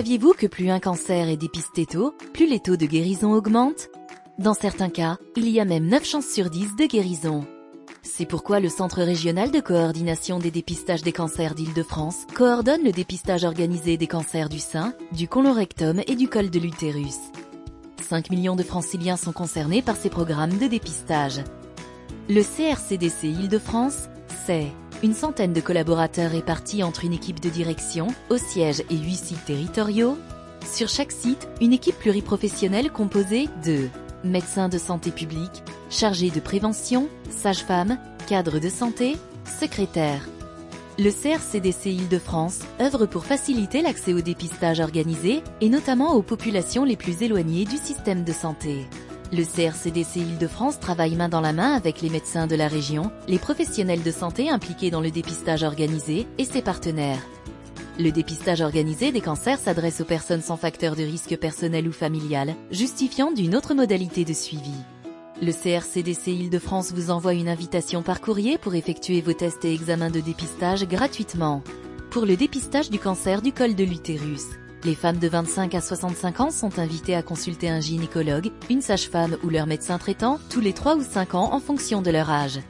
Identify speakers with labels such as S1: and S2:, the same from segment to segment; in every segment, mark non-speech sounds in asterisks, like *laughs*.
S1: Saviez-vous que plus un cancer est dépisté tôt, plus les taux de guérison augmentent? Dans certains cas, il y a même 9 chances sur 10 de guérison. C'est pourquoi le Centre régional de coordination des dépistages des cancers d'Île-de-France coordonne le dépistage organisé des cancers du sein, du colorectum et du col de l'utérus. 5 millions de franciliens sont concernés par ces programmes de dépistage. Le CRCDC Île-de-France, c'est une centaine de collaborateurs répartis entre une équipe de direction, au siège et 8 sites territoriaux. Sur chaque site, une équipe pluriprofessionnelle composée de médecins de santé publique, chargés de prévention, sages-femmes, cadres de santé, secrétaires. Le CRCDC Île-de-France œuvre pour faciliter l'accès au dépistage organisé et notamment aux populations les plus éloignées du système de santé. Le CRCDC Île-de-France travaille main dans la main avec les médecins de la région, les professionnels de santé impliqués dans le dépistage organisé et ses partenaires. Le dépistage organisé des cancers s'adresse aux personnes sans facteur de risque personnel ou familial, justifiant d'une autre modalité de suivi. Le CRCDC Île-de-France vous envoie une invitation par courrier pour effectuer vos tests et examens de dépistage gratuitement. Pour le dépistage du cancer du col de l'utérus, les femmes de 25 à 65 ans sont invitées à consulter un gynécologue, une sage-femme ou leur médecin traitant tous les 3 ou 5 ans en fonction de leur âge.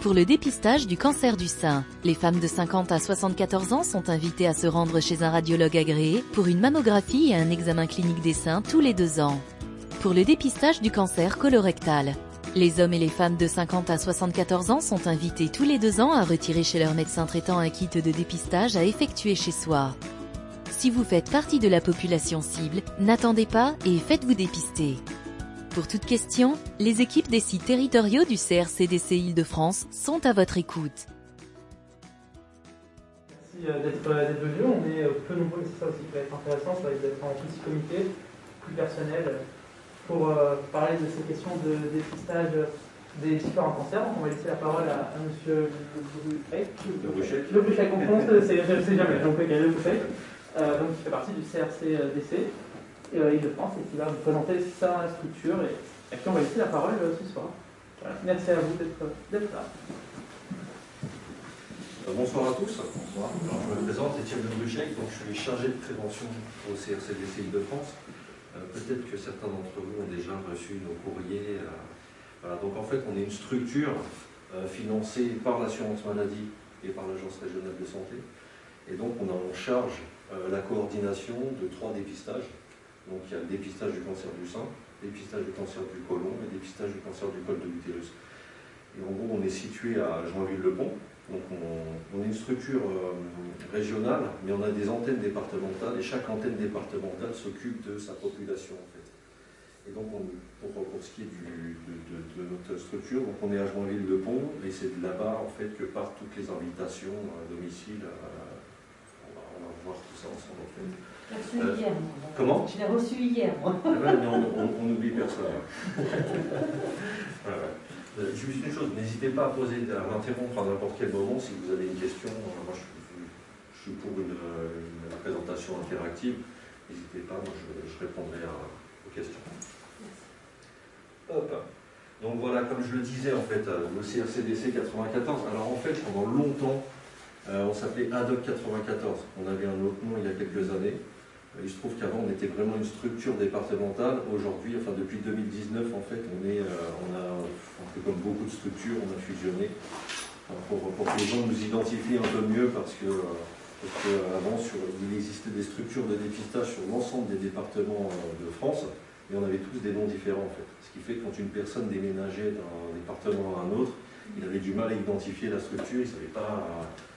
S1: Pour le dépistage du cancer du sein, les femmes de 50 à 74 ans sont invitées à se rendre chez un radiologue agréé pour une mammographie et un examen clinique des seins tous les 2 ans. Pour le dépistage du cancer colorectal, les hommes et les femmes de 50 à 74 ans sont invités tous les 2 ans à retirer chez leur médecin traitant un kit de dépistage à effectuer chez soi. Si vous faites partie de la population cible, n'attendez pas et faites-vous dépister. Pour toute question, les équipes des sites territoriaux du CRCDC Île-de-France sont à votre écoute.
S2: Merci euh, euh, d'être venu. On est peu nombreux, c'est ça aussi qui va être intéressant, ça va être en petit comité, plus personnel, pour euh, parler de ces questions de dépistage des différents cancers. Donc on va laisser la parole à, M. Le Bruchet. Le Bruchet. Le ne sais jamais, donc le Bruchet. Euh, donc qui fait partie du CRCDC euh, Île-de-France et qui va vous présenter sa structure et, et puis on va laisser la parole euh, ce soir. Merci à vous d'être là.
S3: Bonsoir à tous. Bonsoir. je me présente Étienne de donc je suis chargé de prévention au CRCDC Île-de-France. Peut-être que certains d'entre vous ont déjà reçu nos courriers. Donc en fait, on est une structure financée par l'assurance maladie et par l'Agence régionale de santé. Et donc on a en charge euh, la coordination de trois dépistages. Donc il y a le dépistage du cancer du sein, le dépistage du cancer du côlon et le dépistage du cancer du col de l'utérus. Et en gros, on est situé à Joinville-le-Pont. Donc on, est une structure euh, régionale, mais on a des antennes départementales et chaque antenne départementale s'occupe de sa population en fait. Et donc pour, ce qui est de, notre structure, donc on est à Joinville-le-Pont et c'est de là-bas en fait que partent toutes les invitations à domicile tout ça ensemble en fait.
S4: Je l'ai reçu hier.
S3: Comment?
S4: Je l'ai reçu hier, moi.
S3: on n'oublie personne. *laughs* Euh, juste une chose, n'hésitez pas à poser, à m'interrompre à n'importe quel moment si vous avez une question. Moi, je, suis pour une, présentation interactive. N'hésitez pas, moi, je, répondrai aux questions. Hop. Donc voilà, comme je le disais, en fait, euh, le CRCDC 94. Alors en fait, pendant longtemps, euh, on s'appelait ADOC 94. On avait un autre nom il y a quelques années. Euh, il se trouve qu'avant on était vraiment une structure départementale. Aujourd'hui, enfin depuis 2019 en fait, on euh, a, comme beaucoup de structures, on a fusionné pour, que les gens nous identifient un peu mieux parce que avant il existait des structures de dépistage sur l'ensemble des départements de France et on avait tous des noms différents en fait. Ce qui fait que quand une personne déménageait d'un département à un autre, il avait du mal à identifier la structure, il ne savait pas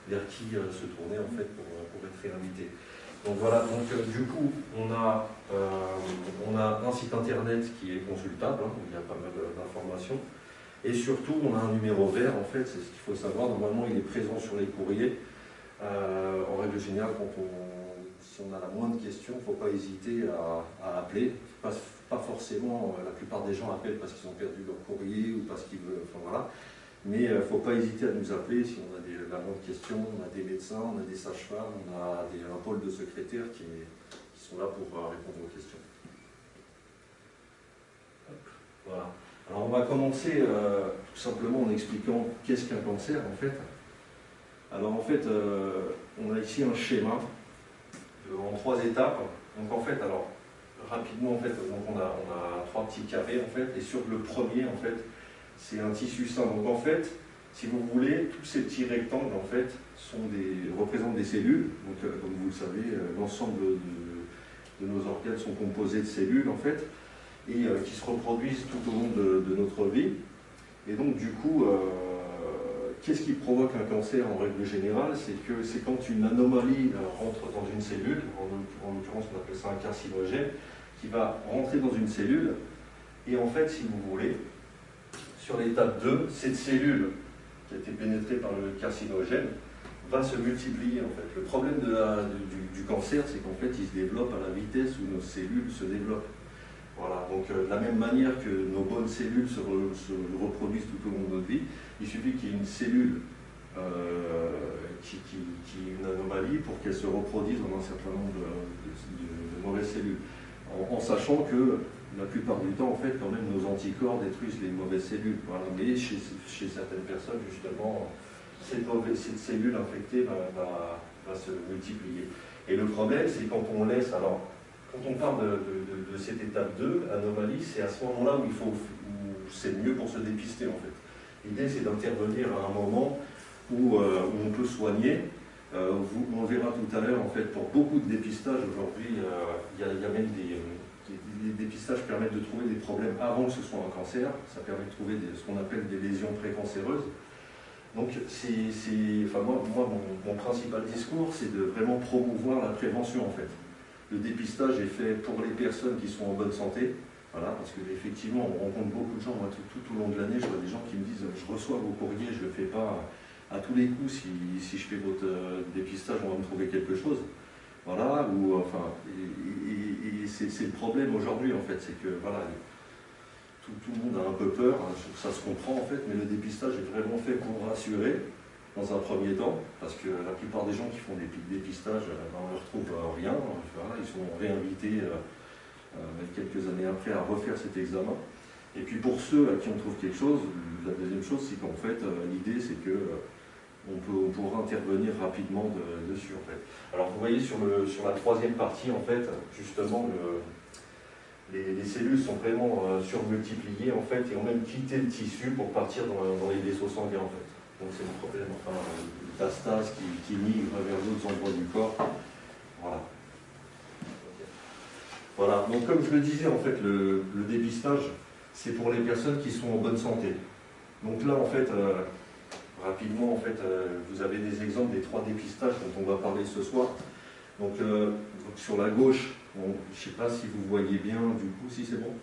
S3: vers qui euh, se tourner en fait pour, euh, pour être réinvité. Donc voilà, donc euh, du coup, on a, un site internet qui est consultable, hein, il y a pas mal d'informations. Et surtout, on a un numéro vert, en fait, c'est ce qu'il faut savoir. Normalement, il est présent sur les courriers. en règle générale, on, si on a la moindre question, il ne faut pas hésiter à, appeler. Pas, pas, forcément, la plupart des gens appellent parce qu'ils ont perdu leur courrier ou parce qu'ils veulent. Enfin voilà. Mais il ne faut pas hésiter à nous appeler si on a des, la moindre question, on a des médecins, on a des sages-femmes, on a des, un pôle de secrétaires qui, sont là pour euh, répondre aux questions. Voilà. Alors on va commencer euh, tout simplement en expliquant qu'est-ce qu'un cancer en fait. Alors en fait, euh, on a ici un schéma en trois étapes. Donc en fait, alors rapidement, en fait, donc on a trois petits carrés en fait, et sur le premier, en fait, c'est un tissu sain. Donc en fait, si vous voulez, tous ces petits rectangles en fait sont des, représentent des cellules. Donc euh, comme vous le savez, euh, l'ensemble de, nos organes sont composés de cellules en fait, et euh, qui se reproduisent tout au long de, notre vie. Et donc du coup, qu'est-ce qui provoque un cancer en règle générale? C'est que c'est quand une anomalie rentre dans une cellule, en l'occurrence on appelle ça un carcinogène, qui va rentrer dans une cellule, et en fait, si vous voulez, sur l'étape 2, cette cellule qui a été pénétrée par le carcinogène va se multiplier en fait. Le problème du, cancer, c'est qu'en fait, il se développe à la vitesse où nos cellules se développent. Voilà, donc euh, de la même manière que nos bonnes cellules se, reproduisent tout au long de notre vie, il suffit qu'il y ait une cellule euh, qui, qui, qui, une anomalie pour qu'elle se reproduise dans un certain nombre de, mauvaises cellules. en, sachant que la plupart du temps, en fait, quand même, nos anticorps détruisent les mauvaises cellules. Mais chez, certaines personnes, justement, cette, cette cellule infectée va, se multiplier. Et le problème, c'est quand on laisse, alors, quand on parle de, cette étape 2, anomalie, c'est à ce moment-là où il faut, c'est mieux pour se dépister, en fait. L'idée, c'est d'intervenir à un moment où, euh, on peut soigner. Euh, on verra tout à l'heure, en fait, pour beaucoup de dépistages aujourd'hui, euh, il y, a même des les dépistages permettent de trouver des problèmes avant que ce soit un cancer, ça permet de trouver ce qu'on appelle des lésions précancéreuses. Donc, enfin, moi, mon, principal discours, c'est de vraiment promouvoir la prévention en fait. Le dépistage est fait pour les personnes qui sont en bonne santé, voilà, parce qu'effectivement, on rencontre beaucoup de gens, tout, au long de l'année, je vois des gens qui me disent je reçois vos courriers, je ne le fais pas à tous les coups, si, je fais votre euh, dépistage, on va me trouver quelque chose. Voilà, ou enfin, c'est le problème aujourd'hui en fait, c'est que voilà, tout, le monde a un peu peur, hein, ça se comprend en fait, mais le dépistage est vraiment fait pour rassurer dans un premier temps, parce que la plupart des gens qui font des dépistages, euh, ben, on ne retrouve euh, rien, ils sont réinvités euh, quelques années après à refaire cet examen. Et puis pour ceux à qui on trouve quelque chose, la deuxième chose, c'est qu'en fait, l'idée c'est que on, peut, pourra intervenir rapidement dessus en fait. Alors vous voyez sur, le, sur la troisième partie en fait, justement les, cellules sont vraiment euh, surmultipliées en fait et ont même quitté le tissu pour partir dans, les vaisseaux sanguins en fait. Donc c'est le problème, enfin, métastase qui, qui migre vers d'autres endroits du corps. Voilà. Voilà, donc comme je le disais, en fait, le, dépistage, c'est pour les personnes qui sont en bonne santé. Donc là, en fait, euh, rapidement, en fait, euh, vous avez des exemples des trois dépistages dont on va parler ce soir. Donc, euh, sur la gauche, je ne sais pas si vous voyez bien, du coup, si c'est bon.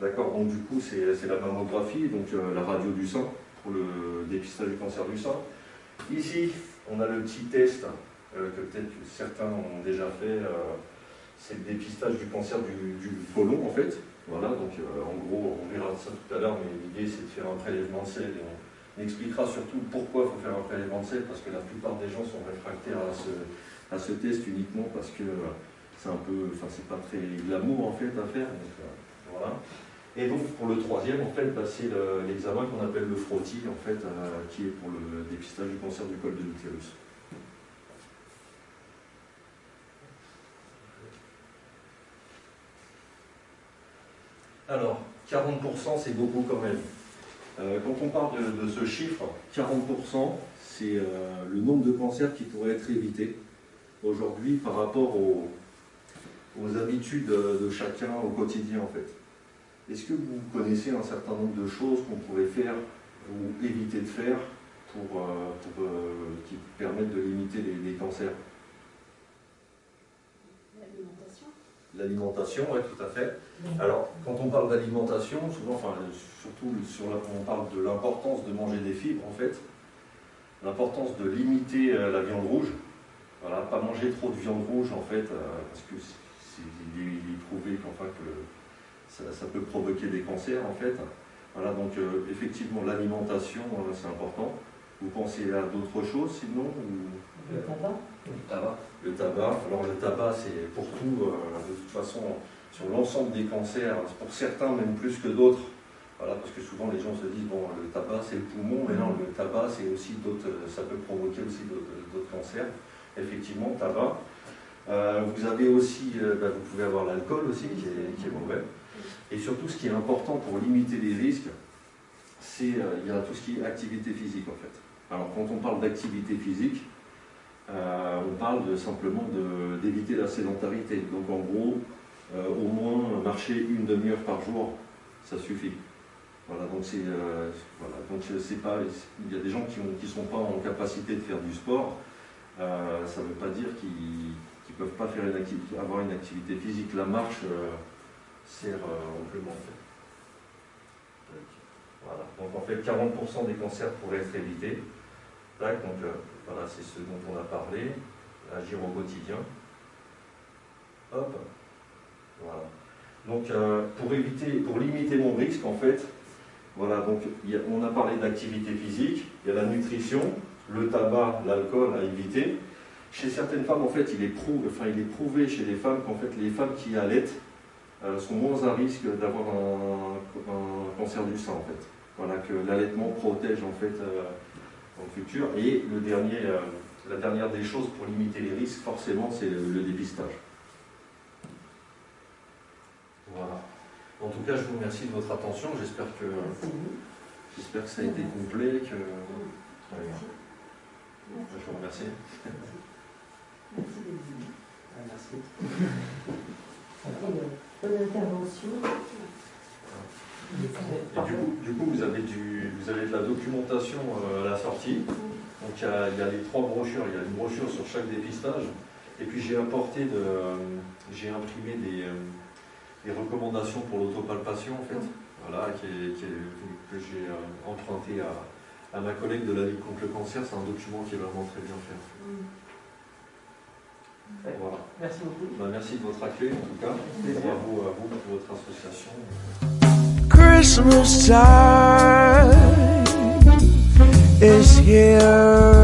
S3: D'accord, donc du coup, c'est la mammographie, donc euh, la radio du sein, pour le dépistage du cancer du sein. Ici, on a le petit test que peut-être certains ont déjà fait, c'est le dépistage du cancer du, du côlon, en fait. Voilà, donc en gros, on verra ça tout à l'heure, mais l'idée c'est de faire un prélèvement de sel il expliquera surtout pourquoi il faut faire un prélèvement de sel, parce que la plupart des gens sont réfractaires à ce, test uniquement parce que c'est un peu, enfin c'est pas très glamour en fait à faire. Euh, voilà. Et donc pour le troisième, en fait, bah, c'est l'examen qu'on appelle le frottis, en fait, euh, qui est pour le dépistage du cancer du col de l'utérus. Alors, 40% c'est beaucoup quand même. Euh, quand on parle de, ce chiffre, 40%, c'est euh, le nombre de cancers qui pourraient être évités aujourd'hui par rapport aux, habitudes de chacun au quotidien en fait. Est-ce que vous connaissez un certain nombre de choses qu'on pourrait faire ou éviter de faire pour, euh, qui permettent de limiter les cancers? L'alimentation, oui, tout à fait. Alors, quand on parle d'alimentation, souvent, enfin, surtout sur la, on parle de l'importance de manger des fibres, en fait, l'importance de limiter euh, la viande rouge, voilà, pas manger trop de viande rouge, en fait, euh, parce que il est, prouvé qu'enfin que ça, peut provoquer des cancers, en fait. Voilà, donc euh, effectivement, l'alimentation, c'est important. Vous pensez à d'autres choses, sinon
S4: Le tabac
S3: Le tabac. Le tabac. Alors le tabac, c'est pour tout, euh, de toute façon, sur l'ensemble des cancers, pour certains même plus que d'autres. Voilà, parce que souvent les gens se disent, bon, le tabac c'est le poumon, mais non, le tabac c'est aussi d'autres, ça peut provoquer aussi d'autres cancers. Effectivement, tabac. Euh, vous avez aussi, euh, bah, vous pouvez avoir l'alcool aussi qui est, mauvais. Et surtout, ce qui est important pour limiter les risques, c'est il y a tout ce qui est activité physique en fait. Alors quand on parle d'activité physique, parle de, simplement d'éviter la sédentarité. Donc en gros, au moins marcher une demi-heure par jour, ça suffit. Voilà, donc c'est voilà, donc c'est pas, il y a des gens qui ne sont pas en capacité de faire du sport. ça ne veut pas dire qu'ils qui ne peuvent pas faire une activité, avoir une activité physique. La marche euh, sert euh, amplement. Voilà. Donc en fait, 40% des cancers pourraient être évités. donc euh, voilà, c'est ce dont on a parlé. Agir au quotidien. Hop. Voilà. Donc pour éviter, pour limiter mon risque, en fait, voilà, donc on a parlé d'activité physique, il y a la nutrition, le tabac, l'alcool à éviter. Chez certaines femmes, en fait, il est, prouvé, enfin, il est prouvé chez les femmes qu'en fait, les femmes qui allaitent euh, sont moins à risque d'avoir un, cancer du sein, en fait. Voilà, que l'allaitement protège, en fait, euh, dans le futur. Et le dernier, euh, la dernière des choses pour limiter les risques, forcément, c'est le, dépistage. Voilà. En tout cas, je vous remercie de votre attention. J'espère que, j'espère que ça a été complet. Que... Je vous remercie.
S4: Merci. *laughs* Bonne intervention.
S3: Et du coup, vous, avez du, vous avez de la documentation euh, à la sortie. Donc il y, a, les trois brochures, il y a une brochure sur chaque dépistage. Et puis j'ai apporté de, j'ai imprimé des, euh, des, recommandations pour l'autopalpation en fait. Voilà, qui que j'ai euh, emprunté à, à, ma collègue de la Ligue contre le cancer. C'est un document qui est vraiment très bien fait.
S2: Voilà. Merci beaucoup.
S3: Bah, merci de votre accueil en tout cas. Bravo à vous pour votre association.
S5: Christmas time is here.